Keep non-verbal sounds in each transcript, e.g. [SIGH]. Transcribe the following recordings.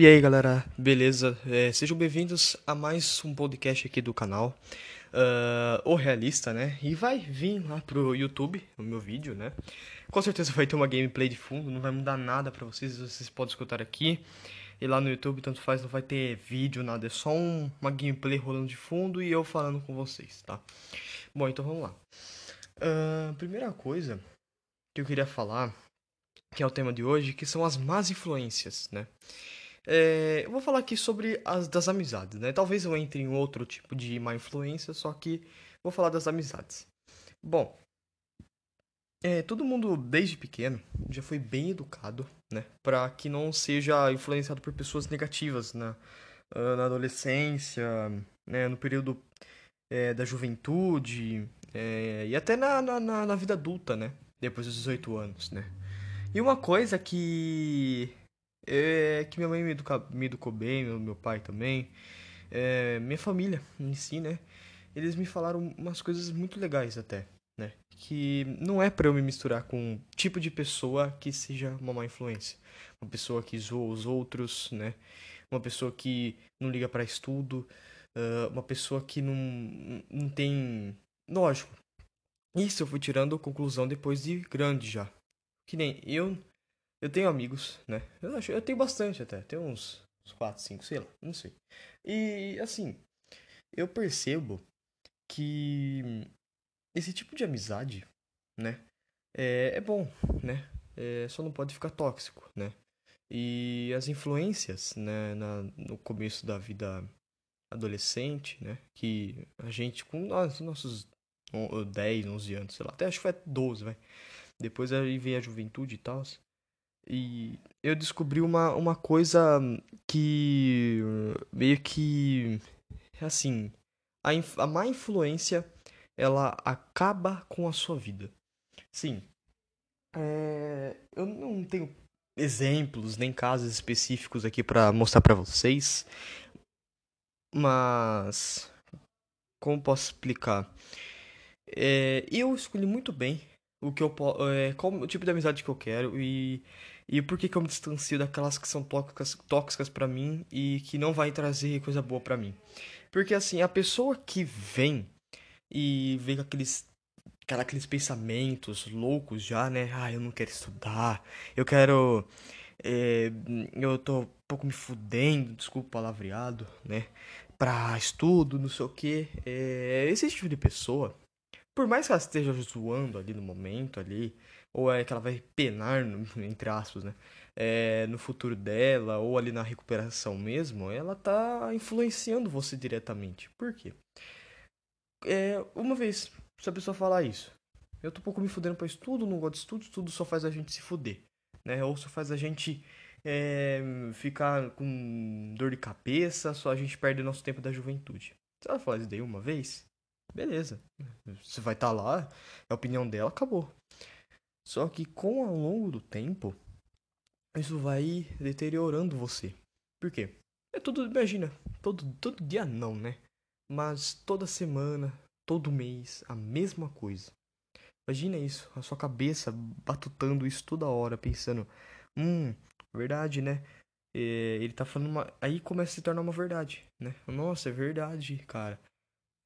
E aí galera, beleza? É, sejam bem-vindos a mais um podcast aqui do canal, uh, O Realista, né? E vai vir lá pro YouTube, o meu vídeo, né? Com certeza vai ter uma gameplay de fundo, não vai mudar nada pra vocês, vocês podem escutar aqui. E lá no YouTube, tanto faz, não vai ter vídeo, nada, é só um, uma gameplay rolando de fundo e eu falando com vocês, tá? Bom, então vamos lá. Uh, primeira coisa que eu queria falar, que é o tema de hoje, que são as más influências, né? É, eu vou falar aqui sobre as das amizades, né? Talvez eu entre em outro tipo de má influência, só que vou falar das amizades. Bom, é, todo mundo desde pequeno já foi bem educado, né? Para que não seja influenciado por pessoas negativas na, ah, na adolescência, né? No período é, da juventude é, e até na, na, na vida adulta, né? Depois dos 18 anos, né? E uma coisa que é que minha mãe me, educa, me educou bem, meu, meu pai também, é, minha família em si, né? Eles me falaram umas coisas muito legais até, né? Que não é para eu me misturar com um tipo de pessoa que seja uma má influência. Uma pessoa que zoa os outros, né? Uma pessoa que não liga para estudo, uh, uma pessoa que não, não tem... Lógico, isso eu fui tirando conclusão depois de grande já. Que nem eu eu tenho amigos, né? Eu, acho, eu tenho bastante até. Tenho uns, uns 4, 5, sei lá, não sei. E assim, eu percebo que esse tipo de amizade, né? É, é bom, né? É, só não pode ficar tóxico, né? E as influências, né, na, no começo da vida adolescente, né? Que a gente, com nós, nossos 10, 11 anos, sei lá, até acho que foi 12, vai. Depois aí veio a juventude e tal. E eu descobri uma, uma coisa que meio que assim, a, a má influência ela acaba com a sua vida. Sim. É, eu não tenho exemplos nem casos específicos aqui para mostrar para vocês, mas como posso explicar? É, eu escolhi muito bem o que eu é, qual o tipo de amizade que eu quero e e por que, que eu me distancio daquelas que são tóxicas, tóxicas para mim e que não vai trazer coisa boa para mim? Porque assim, a pessoa que vem e vem com aqueles cara, aqueles pensamentos loucos já, né? Ah, eu não quero estudar, eu quero. É, eu tô um pouco me fudendo, desculpa palavreado, né? Pra estudo, não sei o que. É, esse tipo de pessoa, por mais que ela esteja zoando ali no momento, ali, ou é que ela vai penar, [LAUGHS] entre aspas, né? É, no futuro dela, ou ali na recuperação mesmo, ela tá influenciando você diretamente. Por quê? É, uma vez, se a pessoa falar isso, eu tô um pouco me fudendo pra estudo, não gosto de estudo, estudo só faz a gente se fuder, né? Ou só faz a gente é, ficar com dor de cabeça, só a gente perde nosso tempo da juventude. Se ela falar isso daí uma vez, beleza. Você vai estar tá lá, é a opinião dela, acabou. Só que com ao longo do tempo, isso vai deteriorando você. Por quê? É tudo, imagina, todo, todo dia não, né? Mas toda semana, todo mês, a mesma coisa. Imagina isso, a sua cabeça batutando isso toda hora, pensando, hum, verdade, né? É, ele tá falando uma. Aí começa a se tornar uma verdade, né? Nossa, é verdade, cara.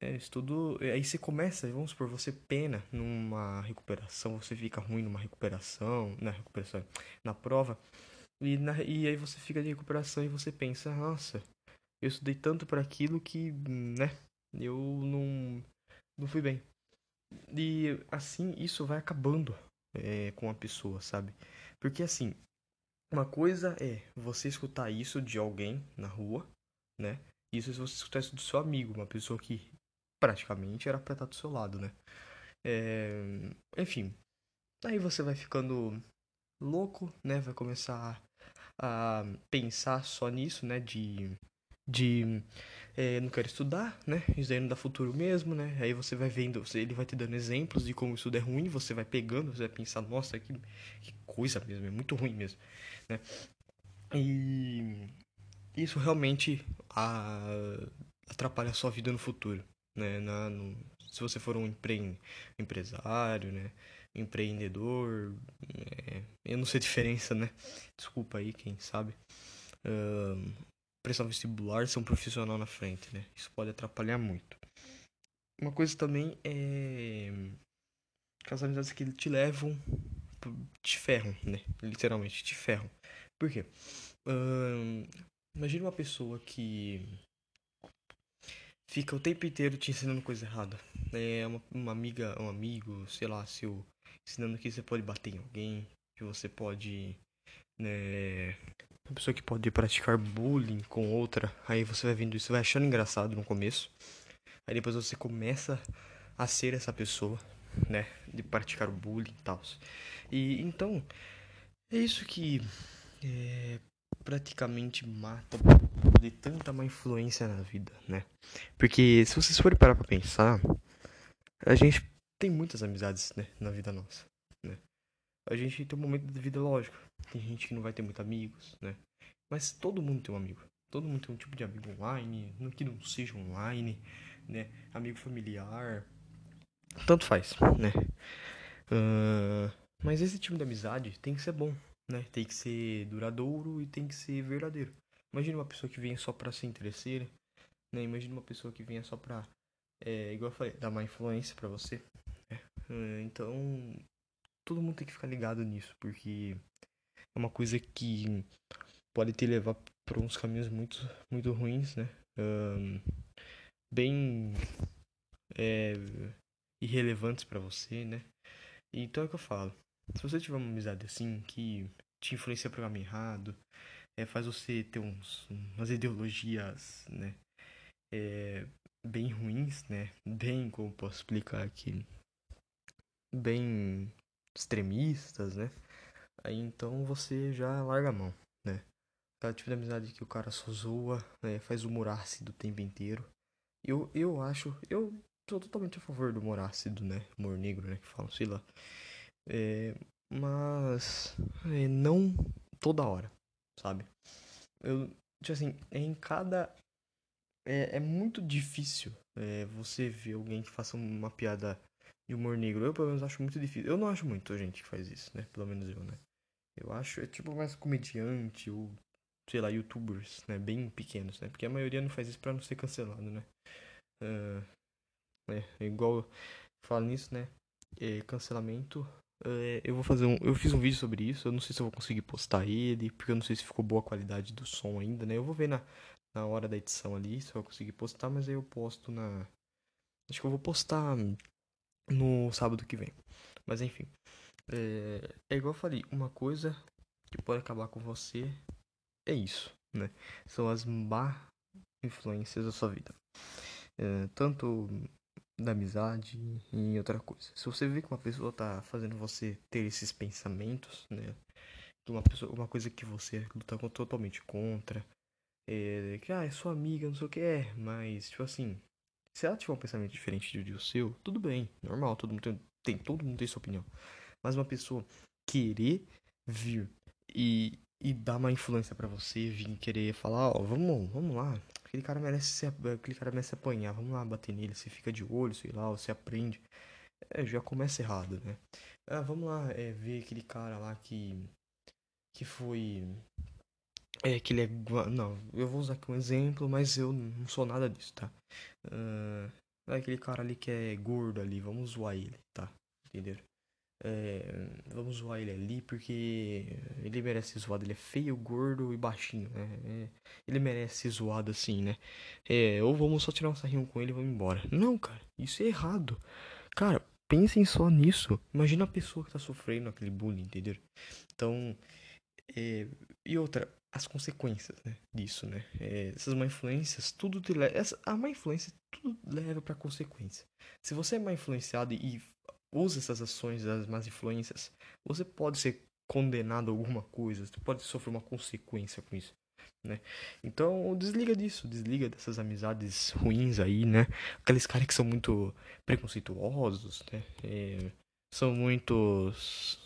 É, isso tudo. Aí você começa, vamos supor, você pena numa recuperação, você fica ruim numa recuperação, na recuperação, na prova, e, na, e aí você fica de recuperação e você pensa, nossa, eu estudei tanto para aquilo que, né, eu não, não fui bem. E assim, isso vai acabando é, com a pessoa, sabe? Porque assim, uma coisa é você escutar isso de alguém na rua, né? Isso se você escutar isso do seu amigo, uma pessoa que praticamente era pra estar do seu lado, né? É... Enfim, aí você vai ficando louco, né? Vai começar a pensar só nisso, né? De. De. É, não quero estudar, né? Isso aí não dá futuro mesmo, né? Aí você vai vendo, ele vai te dando exemplos de como isso é ruim, você vai pegando, você vai pensar, nossa, que, que coisa mesmo, é muito ruim mesmo, né? E isso realmente a, atrapalha a sua vida no futuro né? Na, no, se você for um empre, empresário, né? Empreendedor, é, eu não sei a diferença, né? Desculpa aí quem sabe. prestar vestibular, ser um profissional na frente, né? Isso pode atrapalhar muito. Uma coisa também é que as amizades que te levam te ferram, né? Literalmente te ferram. Por quê? Imagina uma pessoa que fica o tempo inteiro te ensinando coisa errada. É uma, uma amiga, um amigo, sei lá, seu ensinando que você pode bater em alguém, que você pode, né, uma pessoa que pode praticar bullying com outra. Aí você vai vendo isso, vai achando engraçado no começo. Aí depois você começa a ser essa pessoa, né, de praticar bullying e tal. E então é isso que é, praticamente mata de tanta má influência na vida, né? Porque se vocês forem parar pra pensar, a gente tem muitas amizades, né, na vida nossa, né? A gente tem um momento da vida lógico. Tem gente que não vai ter muitos amigos, né? Mas todo mundo tem um amigo. Todo mundo tem um tipo de amigo online, que não seja online, né? Amigo familiar. Tanto faz, né? Uh, mas esse tipo de amizade tem que ser bom, né? Tem que ser duradouro e tem que ser verdadeiro. Imagina uma pessoa que vem só pra se interesseira, né? Imagina uma pessoa que venha só pra, é, igual eu falei, dar uma influência para você. Né? Uh, então, todo mundo tem que ficar ligado nisso, porque é uma coisa que pode te levar por uns caminhos muito, muito ruins, né? Um, bem é, irrelevantes para você, né? Então é o que eu falo. Se você tiver uma amizade assim que te influencia para o caminho errado, é, faz você ter uns, umas ideologias, né? É, bem ruins, né? Bem, como posso explicar aqui? Bem extremistas, né? Aí então você já larga a mão, né? Aquela tipo de amizade que o cara só zoa, né? faz humor ácido o tempo inteiro. Eu, eu acho, eu sou totalmente a favor do humor ácido, né? Humor negro, né? Que falam, sei lá. É, mas é, não toda hora, sabe? Eu, tipo assim, é em cada. É, é muito difícil é, você ver alguém que faça uma piada de humor negro. Eu, pelo menos, acho muito difícil. Eu não acho muito gente que faz isso, né? Pelo menos eu, né? Eu acho, é tipo mais comediante ou, sei lá, youtubers, né? Bem pequenos, né? Porque a maioria não faz isso pra não ser cancelado, né? Uh, é, igual falo nisso, né? É, cancelamento. É, eu vou fazer um. Eu fiz um vídeo sobre isso. Eu não sei se eu vou conseguir postar ele, porque eu não sei se ficou boa a qualidade do som ainda, né? Eu vou ver na, na hora da edição ali se eu conseguir postar, mas aí eu posto na. Acho que eu vou postar no sábado que vem. Mas enfim. É, é igual eu falei, uma coisa que pode acabar com você é isso, né? São as má influências da sua vida. É, tanto da amizade e outra coisa. Se você vê que uma pessoa tá fazendo você ter esses pensamentos, né? Uma, pessoa, uma coisa que você luta totalmente contra, é, que ah, é sua amiga, não sei o que é, mas tipo assim, se ela tiver um pensamento diferente do seu, tudo bem, normal, todo mundo tem, tem, todo mundo tem sua opinião. Mas uma pessoa querer vir e, e dar uma influência para você, vir querer falar, ó, vamos, vamos lá, aquele cara merece ser, aquele cara merece apanhar, vamos lá bater nele, você fica de olho, sei lá, você aprende. É, já começa errado, né? Ah, vamos lá é, ver aquele cara lá que que foi é que ele é. Não, eu vou usar aqui um exemplo, mas eu não sou nada disso, tá? É aquele cara ali que é gordo ali, vamos zoar ele, tá? Entendeu? É, vamos zoar ele ali porque ele merece ser zoado. Ele é feio, gordo e baixinho, né? É, ele merece ser zoado assim, né? É, ou vamos só tirar um sarrinho com ele e vamos embora. Não, cara, isso é errado. Cara, pensem só nisso. Imagina a pessoa que tá sofrendo aquele bullying, entendeu? Então, é, e outra, as consequências né, disso, né? É, essas má influências, tudo te leva. Essa, a má influência, tudo leva pra consequência. Se você é má influenciado e usa essas ações das más influências, você pode ser condenado a alguma coisa, você pode sofrer uma consequência com isso. Né? Então desliga disso, desliga dessas amizades ruins aí, né? Aqueles caras que são muito preconceituosos, né? É, são muitos,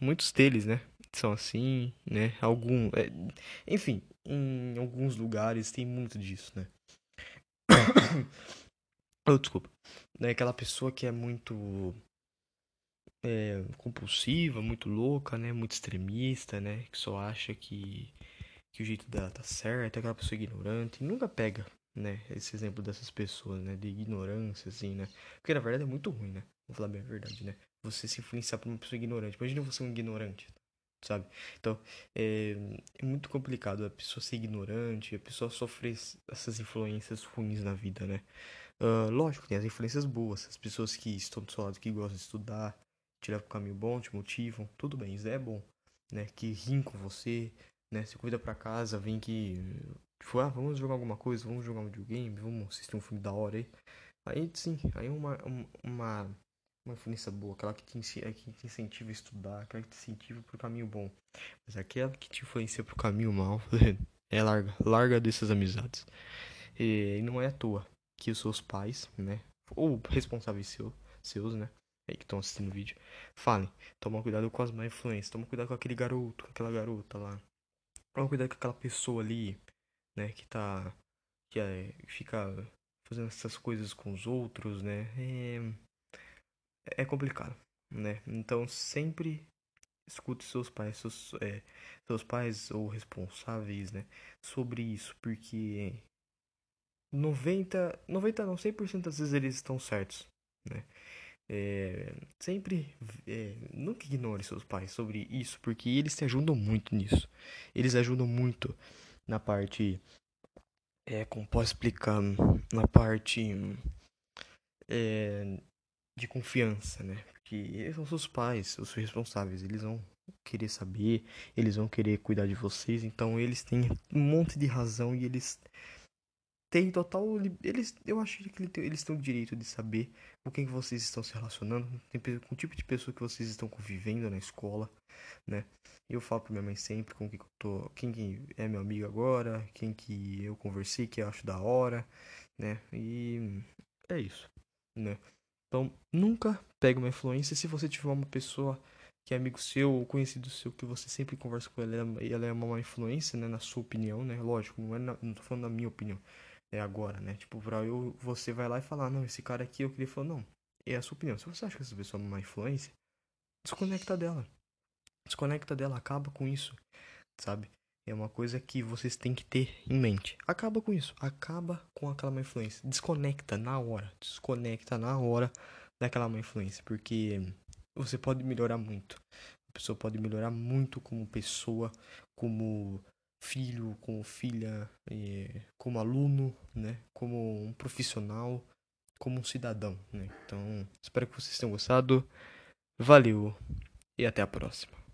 muitos deles, né? são assim, né? Algum, é, enfim, em alguns lugares tem muito disso, né? [COUGHS] oh, desculpa. É aquela pessoa que é muito é, compulsiva, muito louca, né? Muito extremista, né? Que só acha que que o jeito dela tá certo, aquela pessoa ignorante. Nunca pega, né? Esse exemplo dessas pessoas, né? De ignorância, assim, né? Porque na verdade é muito ruim, né? Vou falar bem a verdade, né? Você se influenciar por uma pessoa ignorante. Imagina você um ignorante, sabe? Então, é, é, muito complicado a pessoa ser ignorante, a pessoa sofrer essas influências ruins na vida, né? Uh, lógico, tem as influências boas, as pessoas que estão do seu lado, que gostam de estudar, te levam pro caminho bom, te motivam, tudo bem, isso é bom, né? Que riem com você, né? Se cuida pra casa, vem que. Tipo, ah, vamos jogar alguma coisa, vamos jogar um videogame, vamos assistir um filme da hora aí. Aí sim, aí uma, uma, uma influência boa, aquela que te, é, que te incentiva a estudar, aquela que te incentiva pro caminho bom. Mas aquela que te influencia pro caminho mal, [LAUGHS] é larga, larga dessas amizades. E não é à toa que os seus pais, né, ou responsáveis seu, seus, né, aí que estão assistindo o vídeo, falem, toma cuidado com as má influências, toma cuidado com aquele garoto, com aquela garota lá. Toma cuidado com aquela pessoa ali, né, que tá que é, fica fazendo essas coisas com os outros, né? É, é complicado, né? Então sempre escute seus pais, seus, é, seus pais ou responsáveis, né? Sobre isso, porque 90, 90 não, 100% das vezes eles estão certos, né? É, sempre é, nunca ignore seus pais sobre isso, porque eles te ajudam muito nisso. Eles ajudam muito na parte. É, como posso explicar? Na parte é, de confiança, né? Porque eles são seus pais, os responsáveis, eles vão querer saber, eles vão querer cuidar de vocês, então eles têm um monte de razão e eles tem total. Eles, eu acho que eles têm o direito de saber com quem vocês estão se relacionando, com o tipo de pessoa que vocês estão convivendo na escola, né? Eu falo pra minha mãe sempre com quem eu tô, quem que é meu amigo agora, quem que eu conversei, que eu acho da hora, né? E é isso, né? Então, nunca pegue uma influência se você tiver uma pessoa que é amigo seu ou conhecido seu, que você sempre conversa com ela e ela é uma influência, né? Na sua opinião, né? Lógico, não, é na, não tô falando da minha opinião é agora, né? Tipo, pra eu, você vai lá e falar, não, esse cara aqui eu queria falar, não. É a sua opinião. Se você acha que essa pessoa é uma influência, desconecta dela. Desconecta dela, acaba com isso, sabe? É uma coisa que vocês têm que ter em mente. Acaba com isso, acaba com aquela má influência. Desconecta na hora, desconecta na hora daquela má influência, porque você pode melhorar muito. A pessoa pode melhorar muito como pessoa, como filho, como filha, como aluno, né? Como um profissional, como um cidadão, né? Então, espero que vocês tenham gostado. Valeu e até a próxima.